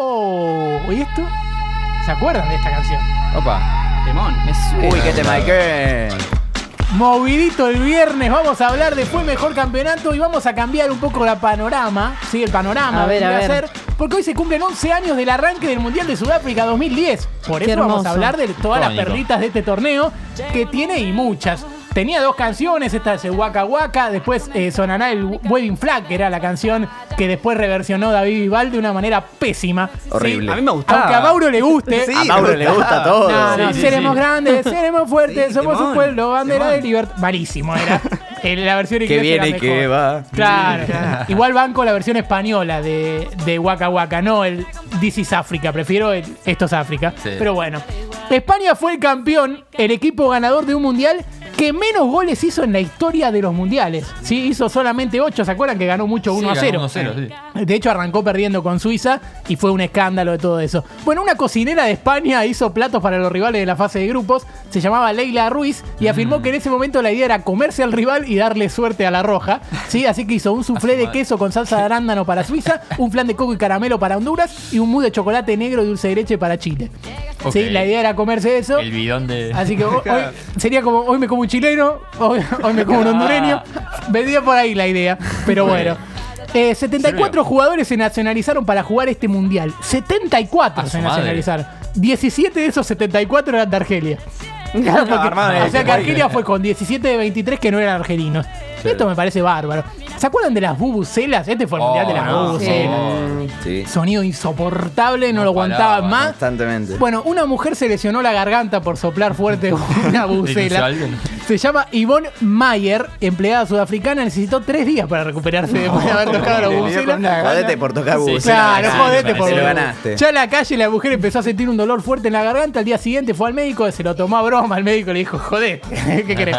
Oh, ¿y esto? ¿Se acuerdan de esta canción? Opa. Temón. Uy, qué tema, ¿qué? Movidito el viernes, vamos a hablar de fue mejor campeonato y vamos a cambiar un poco la panorama, sí, el panorama A ver, a ver. ser, porque hoy se cumplen 11 años del arranque del Mundial de Sudáfrica 2010. Por Qué eso vamos a hablar de todas las perlitas de este torneo que tiene y muchas. Tenía dos canciones, esta es el Waka Waka, después eh, sonará el Wedding Flag, que era la canción que después reversionó David Vival de una manera pésima. ¿sí? Horrible. A mí me gustaba. Aunque a Mauro le guste, a Mauro le gusta todo. no, no, Sí, sí, seremos sí. grandes, seremos fuertes, Sí, somos un pueblo, bandera de libertad. Malísimo era. En la versión Que viene era y que va. Claro. Igual van con la versión española de, de Waka Waka, no el This is Africa. Prefiero el Esto es África. Sí. Pero bueno. España fue el campeón, el equipo ganador de un mundial que menos goles hizo en la historia de los mundiales. Sí, hizo solamente 8. ¿Se acuerdan que ganó mucho 1 a 0? 1-0, sí. De hecho, arrancó perdiendo con Suiza y fue un escándalo de todo eso. Bueno, una cocinera de España hizo platos para los rivales de la fase de grupos. Se llamaba Leila Ruiz y afirmó que en ese momento la idea era comerse al rival y darle suerte a la roja. ¿sí? Así que hizo un soufflé de queso con salsa de arándano para Suiza, un flan de coco y caramelo para Honduras y un mousse de chocolate negro y dulce de leche para Chile. ¿Sí? La idea era comerse eso. El bidón de. Así que hoy, hoy sería como, hoy me como un chileno, hoy, hoy me como un hondureño. Vendría por ahí la idea. Pero bueno. Eh, 74 jugadores se nacionalizaron para jugar este mundial. 74 A se madre. nacionalizaron. 17 de esos 74 eran de Argelia. Claro, porque- de o sea que. Argelia fue con 17 de 23 que no eran argelinos. Esto me parece bárbaro. ¿Se acuerdan de las bubucelas? Este fue el mundial de las Oh, no. bubucelas. Sí, Sonido insoportable, no, No lo aguantaba paraba, más. constantemente. Bueno, una mujer se lesionó la garganta por soplar fuerte una bucela. Se llama Yvonne Mayer, empleada sudafricana, necesitó tres días para recuperarse después de haber tocado la con bucela. Jodete por tocar Sí, bucela. Claro, Sí, jodete me por lo ganaste. Ya en la calle la mujer empezó a sentir un dolor fuerte en la garganta. Al día siguiente fue al médico, se lo tomó a broma. El médico le dijo, jodete, ¿qué querés?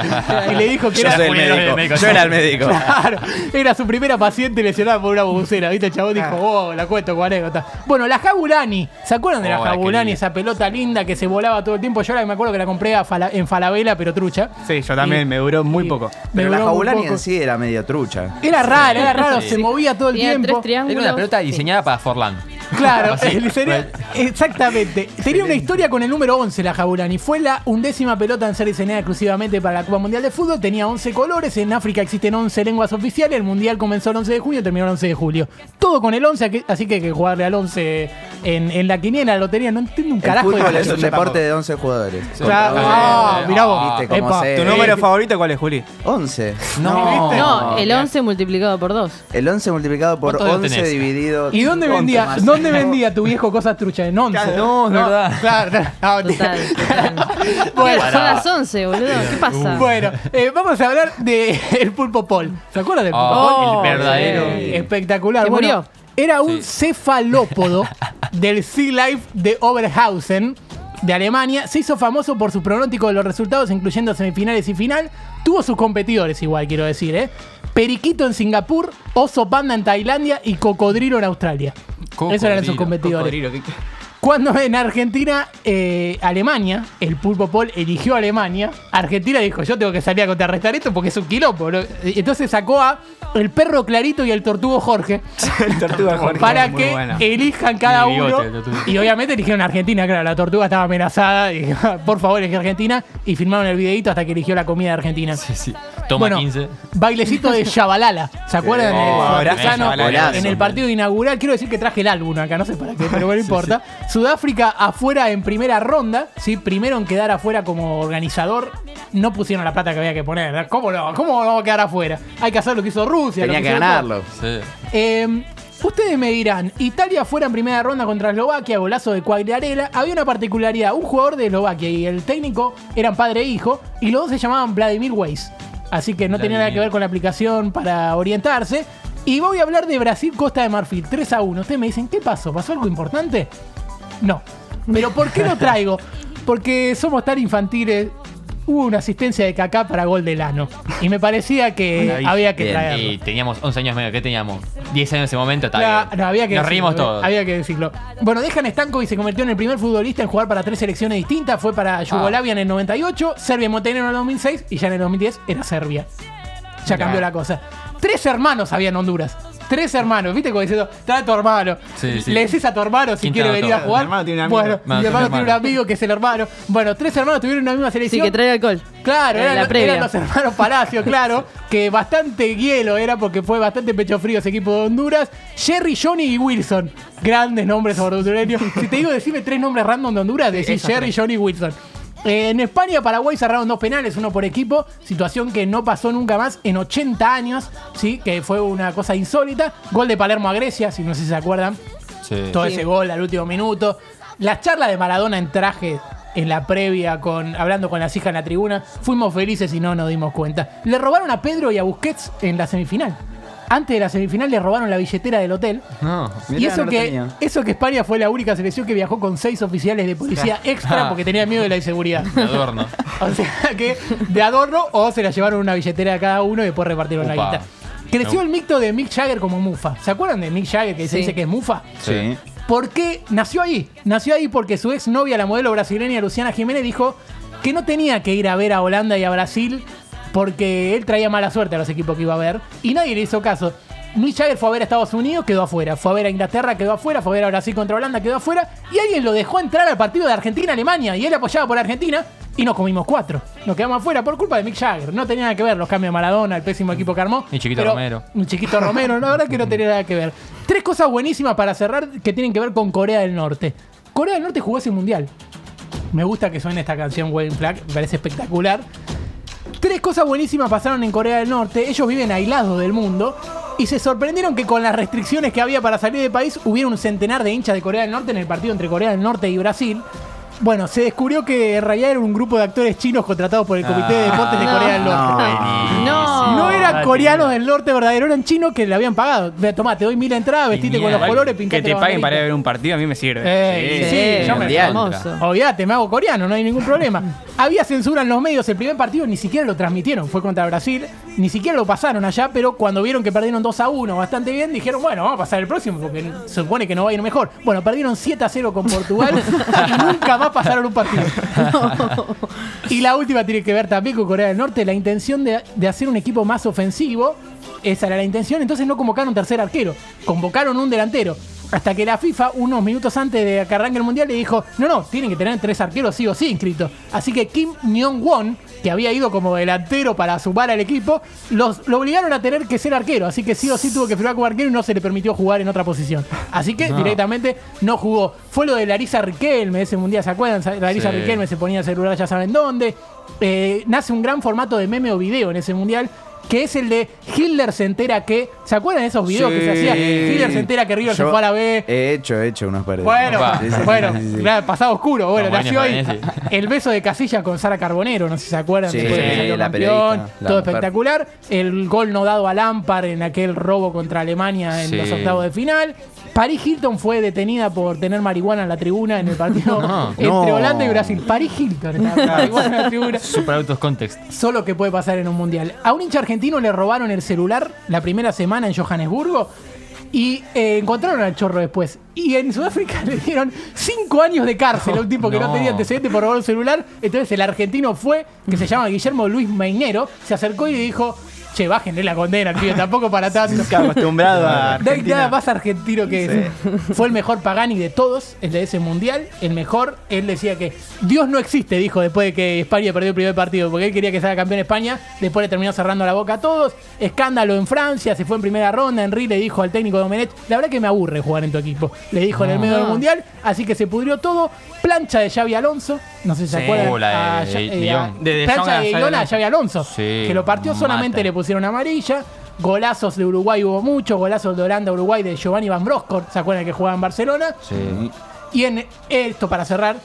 Y le dijo que Yo era soy el médico. médico, Yo era el médico. Claro, era su primera paciente lesionada por una bubucera. ¿Viste? El chabón dijo, oh, la cuento como anécdota. Bueno, la Jabulani. ¿Se acuerdan de la Oh, la Jabulani? Esa pelota linda que se volaba todo el tiempo. Yo ahora me acuerdo que la compré a Fala- en Falabella, pero trucha. Sí, yo también, me duró muy poco. me Pero la duró muy Jabulani poco. en sí era medio trucha. Era raro, era raro, Sí. se movía todo el Tenía tiempo. tres triángulos. Era una pelota Sí. diseñada para Forlán. Claro, Así. el diseño- exactamente. Tenía una historia con el número 11 la Jabulani. Fue la undécima pelota en ser diseñada exclusivamente para la Copa Mundial de Fútbol. Tenía 11 colores. En África existen 11 lenguas oficiales. El Mundial comenzó el 11 de junio y terminó el 11 de julio. Todo con el 11, así que hay que jugarle al 11 en, en la quiniela, la lotería. No entiendo un El carajo de fútbol es eso. un deporte de 11 jugadores. Claro. Contra Ah, once. mirá vos. ¿Viste cómo Epa. se- ¿Tu número eh, favorito cuál es, Juli? 11. No. No, el 11 multiplicado por 2. El 11 multiplicado por ¿Cuántos 11 tenés? dividido. ¿Y dónde 11 vendía, dónde vendía tu viejo cosas truchas? En 11. No, es verdad. Claro, claro. Ah, Total, total. Bueno. Son las 11, boludo. ¿Qué pasa? Bueno, eh, vamos a hablar del el pulpo Paul. ¿Se acuerdan del pulpo Oh, Paul? Oh, el verdadero. Eh, espectacular. Bueno, murió. Era un Sí. cefalópodo del Sea Life de Oberhausen de Alemania. Se hizo famoso por su pronóstico de los resultados, incluyendo semifinales y final. Tuvo sus competidores, igual quiero decir, ¿eh? Periquito en Singapur, oso panda en Tailandia y cocodrilo en Australia. Esos eran sus Cocodrilo, competidores. cocodrilo. Cuando en Argentina, eh, Alemania, el Pulpo Paul eligió a Alemania, Argentina dijo, yo tengo que salir a contrarrestar esto porque es un quilombo. ¿no? Entonces sacó a el perro Clarito y el tortugo Jorge El tortuga Jorge. para que buena. elijan cada uno. Y obviamente eligieron a Argentina, claro, la tortuga estaba amenazada. Y, por favor, elegí a Argentina. Y filmaron el videito hasta que eligió la comida de Argentina. Sí, sí. Toma Bueno, 15. bailecito de Shabalala. ¿Se acuerdan? Oh, abrazo, en el partido inaugural. Quiero decir que traje el álbum acá, no sé para qué, pero bueno, no importa. Sudáfrica afuera en primera ronda. ¿sí? Primero en quedar afuera como organizador. No pusieron la plata que había que poner. ¿Cómo no? ¿Cómo no va a quedar afuera? Hay que hacer lo que hizo Rusia. lo Tenía que ganarlo. Sí. eh, ustedes me dirán, Italia fuera en primera ronda contra Eslovaquia, golazo de Quagliarella. Había una particularidad, un jugador de Eslovaquia y el técnico eran padre e hijo, y los dos se llamaban Vladimir Weiss. Así que no tenía nada que ver con la aplicación para orientarse. Y voy a hablar de Brasil, Costa de Marfil, 3 a 1. Ustedes me dicen, ¿qué pasó? ¿Pasó algo importante? No. ¿Pero por qué lo traigo? Porque somos tan infantiles. Hubo una asistencia de Kaká para gol de Lano. Y me parecía que había que Bien. traerlo. Y teníamos 11 años medio. ¿Qué teníamos? 10 años en ese momento. Está Claro, bien. no, había que Nos decirlo, reímos eh, todos. Había que decirlo. Bueno, Dejan Stankovic se convirtió en el primer futbolista en jugar para tres selecciones distintas. Fue para Yugoslavia en el 98, Serbia y Montenegro en el 2006 y ya en el 2010 era Serbia. Ya cambió la cosa. Tres hermanos había en Honduras. Tres hermanos, ¿viste? Como diciendo, trae a tu hermano. Sí, sí. Le decís a tu hermano si ¿Quién quiere venir a jugar. Mi hermano tiene un amigo. Bueno, No, mi hermano tiene un amigo que es el hermano. Bueno, tres hermanos tuvieron una misma Sí, selección. que trae alcohol. Claro, En eran, la los- previa. eran los hermanos Palacio, claro, que bastante hielo era porque fue bastante pecho frío ese equipo de Honduras. Jerry, Johnny y Wilson. Grandes nombres hondureños. Si te digo, decime tres nombres random de Honduras, decís Jerry, Johnny y Wilson. Eh, en España, Paraguay cerraron dos penales, uno por equipo, situación que no pasó nunca más en 80 años, ¿sí? que fue una cosa insólita. Gol de Palermo a Grecia, si no sé si se acuerdan Sí. todo Sí. ese gol al último minuto. La charla de Maradona en traje en la previa, con, hablando con las hijas en la tribuna. Fuimos felices y no nos dimos cuenta. Le robaron a Pedro y a Busquets en la semifinal. Antes de la semifinal le robaron la billetera del hotel. No. y eso no que, eso que España fue la única selección que viajó con seis oficiales de policía extra porque tenía miedo de la inseguridad. De adorno. O sea que de adorno o se la llevaron una billetera a cada uno y después repartieron la guita. Creció No. el mito de Mick Jagger como Mufa. ¿Se acuerdan de Mick Jagger que se dice que es Mufa? Sí. ¿Por qué nació ahí? Nació ahí porque su exnovia, la modelo brasileña Luciana Jiménez, dijo que no tenía que ir a ver a Holanda y a Brasil porque él traía mala suerte a los equipos que iba a ver y nadie le hizo caso. Mick Jagger fue a ver a Estados Unidos, quedó afuera. Fue a ver a Inglaterra, quedó afuera. Fue a ver a Brasil contra Holanda, quedó afuera. Y alguien lo dejó entrar al partido de Argentina-Alemania. Y él apoyaba por Argentina. Y nos comimos cuatro. Nos quedamos afuera por culpa de Mick Jagger. No tenía nada que ver los cambios de Maradona, el pésimo equipo que armó. Ni Chiquito Romero. Ni Chiquito Romero. La verdad que no tenía nada que ver. Tres cosas buenísimas para cerrar que tienen que ver con Corea del Norte. Corea del Norte jugó ese mundial. Me gusta que suene esta canción Wedding Flag, me parece espectacular. Tres cosas buenísimas pasaron en Corea del Norte. Ellos viven aislados del mundo y se sorprendieron que con las restricciones que había para salir del país hubiera un centenar de hinchas de Corea del Norte en el partido entre Corea del Norte y Brasil. Bueno, se descubrió que en realidad era un grupo de actores chinos contratados por el Comité de Deportes de no. Corea del Norte. No. No eran Ah, coreanos del norte verdadero, eran chinos que le habían pagado. Ve, Tomá, te doy mil entradas, vestite con los colores, Que pintate te la paguen para ir a ver un partido a mí me sirve. Eh, Sí. sí, yo me. Olvídate, me hago coreano, no hay ningún problema. Había censura en los medios, el primer partido ni siquiera lo transmitieron, fue contra Brasil, ni siquiera lo pasaron allá, pero cuando vieron que perdieron 2 a 1 bastante bien, dijeron, bueno, vamos a pasar el próximo porque se supone que no va a ir mejor. Bueno, perdieron 7 a 0 con Portugal y nunca más pasaron un partido. Y la última tiene que ver también con Corea del Norte, la intención de, de hacer un equipo más ofensivo. Esa era la intención, entonces no convocaron un tercer arquero, convocaron un delantero. Hasta que la FIFA, unos minutos antes de que arranque el mundial, le dijo: No, no, tienen que tener tres arqueros sí o sí inscritos. Así que Kim Myong-won, que había ido como delantero para sumar al equipo, los, lo obligaron a tener que ser arquero. Así que sí o sí tuvo que firmar como arquero y no se le permitió jugar en otra posición. Así que directamente no jugó. Fue lo de Larisa Riquelme ese mundial, ¿se acuerdan? Larisa Sí. Riquelme se ponía el celular, ya saben dónde. Eh, nace un gran formato de meme o video en ese mundial. Que es el de Hitler se entera que. ¿Se acuerdan de esos videos que se hacían? Hitler se entera que River se fue a la B. He hecho, he hecho unos pares. Bueno, Opa. Sí, sí, bueno, sí, sí. claro, pasado oscuro. Bueno, Como nació ahí el beso de Casilla con Sara Carbonero, no sé si se acuerdan. Sí, de la campeón, la todo mujer. espectacular. El gol no dado a Lampard en aquel robo contra Alemania en Sí. los octavos de final. Paris Hilton fue detenida por tener marihuana en la tribuna en el partido No. entre No. Holanda y Brasil. Paris Hilton estaba marihuana en la tribuna. Super out of context. Solo que puede pasar en un mundial. A un hincha argentino le robaron el celular la primera semana en Johannesburgo y eh, encontraron al chorro después. Y en Sudáfrica le dieron cinco años de cárcel a un tipo que no, No. tenía antecedentes por robar un celular. Entonces el argentino fue, que se llama Guillermo Luis Mainero, se acercó y le dijo. Che, bájenle la condena, tío, tampoco para tanto. Acostumbrado a No hay Argentina. nada más argentino que eso. Fue el mejor Pagani de todos, el de ese mundial. El mejor, él decía que Dios no existe, dijo después de que España perdió el primer partido, porque él quería que sea campeón España. Después le terminó cerrando la boca a todos. Escándalo en Francia, se fue en primera ronda. Henry le dijo al técnico Domenech: La verdad que me aburre jugar en tu equipo. Le dijo en el medio del mundial. Así que se pudrió todo. Plancha de Xavi Alonso. No sé si se acuerdan. Uh, la de- a de- Ya- de eh, a-. De- de plancha de Guion a Alonso. Xavi Alonso. Sí, que lo partió solamente mata. le pusieron amarilla. Golazos de Uruguay hubo muchos, golazos de Holanda, Uruguay de Giovanni Van Bronckhorst, ¿se acuerdan que jugaba en Barcelona? Sí. Y en esto para cerrar,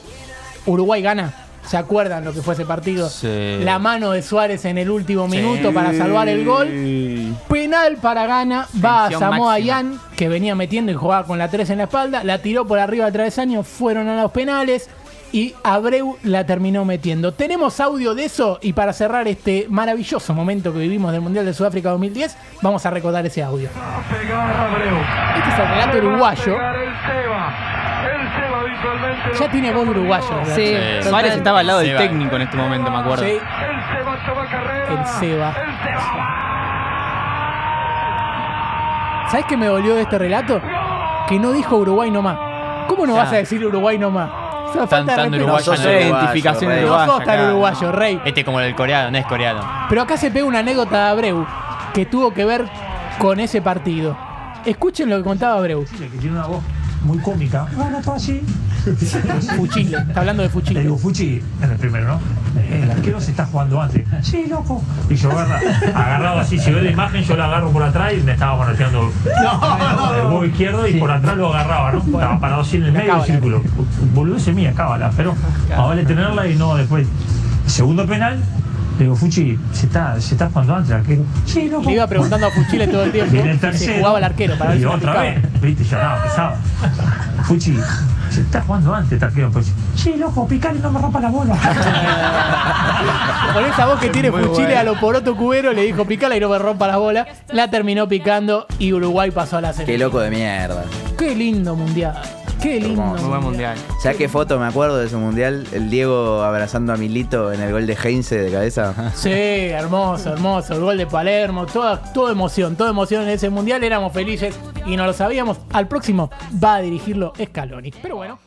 Uruguay gana. ¿Se acuerdan lo que fue ese partido? Sí. La mano de Suárez en el último minuto para salvar el gol. Penal para Gana, va a Samoa. Yan, que venía metiendo y jugaba con la 3 en la espalda, la tiró por arriba del travesaño, fueron a los penales y Abreu la terminó metiendo. Tenemos audio de eso y para cerrar este maravilloso momento que vivimos del Mundial de Sudáfrica 2010, vamos a recordar ese audio. Este es el relato uruguayo. Ya tiene voz uruguayo. ¿verdad? Sí, Sí. Suárez estaba al lado del técnico en este momento, me acuerdo. Sí. El Seba. ¿Sabes qué me dolió de este relato? Que no dijo Uruguay nomás. ¿Cómo no Ya. vas a decir Uruguay nomás? Tan respeto. uruguayo, sos no. uruguayo, identificación rey. No uruguaya. sos tan acá. uruguayo, rey. Este como el coreano, no es coreano. Pero acá se pega una anécdota de Abreu que tuvo que ver con ese partido. Escuchen lo que contaba Abreu. que tiene una voz muy cómica. Bueno, todo así. Fuchile, está hablando de Le Fuchile. digo, Fuchi, en el primero, ¿no? El arquero se está jugando antes. Sí, loco. Y yo agarra, agarrado así, si ve la imagen, yo la agarro por atrás y me estaba manoteando el huevo izquierdo y por atrás lo agarraba, ¿no? Estaba parado así en el medio del círculo. Boludo ese mía, cábala. Pero más vale tenerla y no después. Segundo penal, le digo, Fuchi, se está, se está jugando antes el arquero. Sí, loco. Le iba preguntando a Fuchile todo el tiempo el tercero. jugaba el arquero para ver y si otra picaba. vez, viste, ya estaba pesado. Fuchi, se está jugando antes este arquero. Pues, sí, loco, picar y no me rompa la bola. Con esa voz que tiene Fuchile bueno. a lo poroto cubero, le dijo picala y no me rompa la bola. La terminó picando y Uruguay pasó a la Qué serie. loco de mierda. Qué lindo mundial. Qué lindo. Muy buen mundial. ¿Sabes qué foto me acuerdo de ese mundial? El Diego abrazando a Milito en el gol de Heinze de cabeza. Sí, hermoso, hermoso. El gol de Palermo, toda, toda emoción, toda emoción en ese mundial. Éramos felices y no lo sabíamos. Al próximo va a dirigirlo Scaloni. Pero bueno.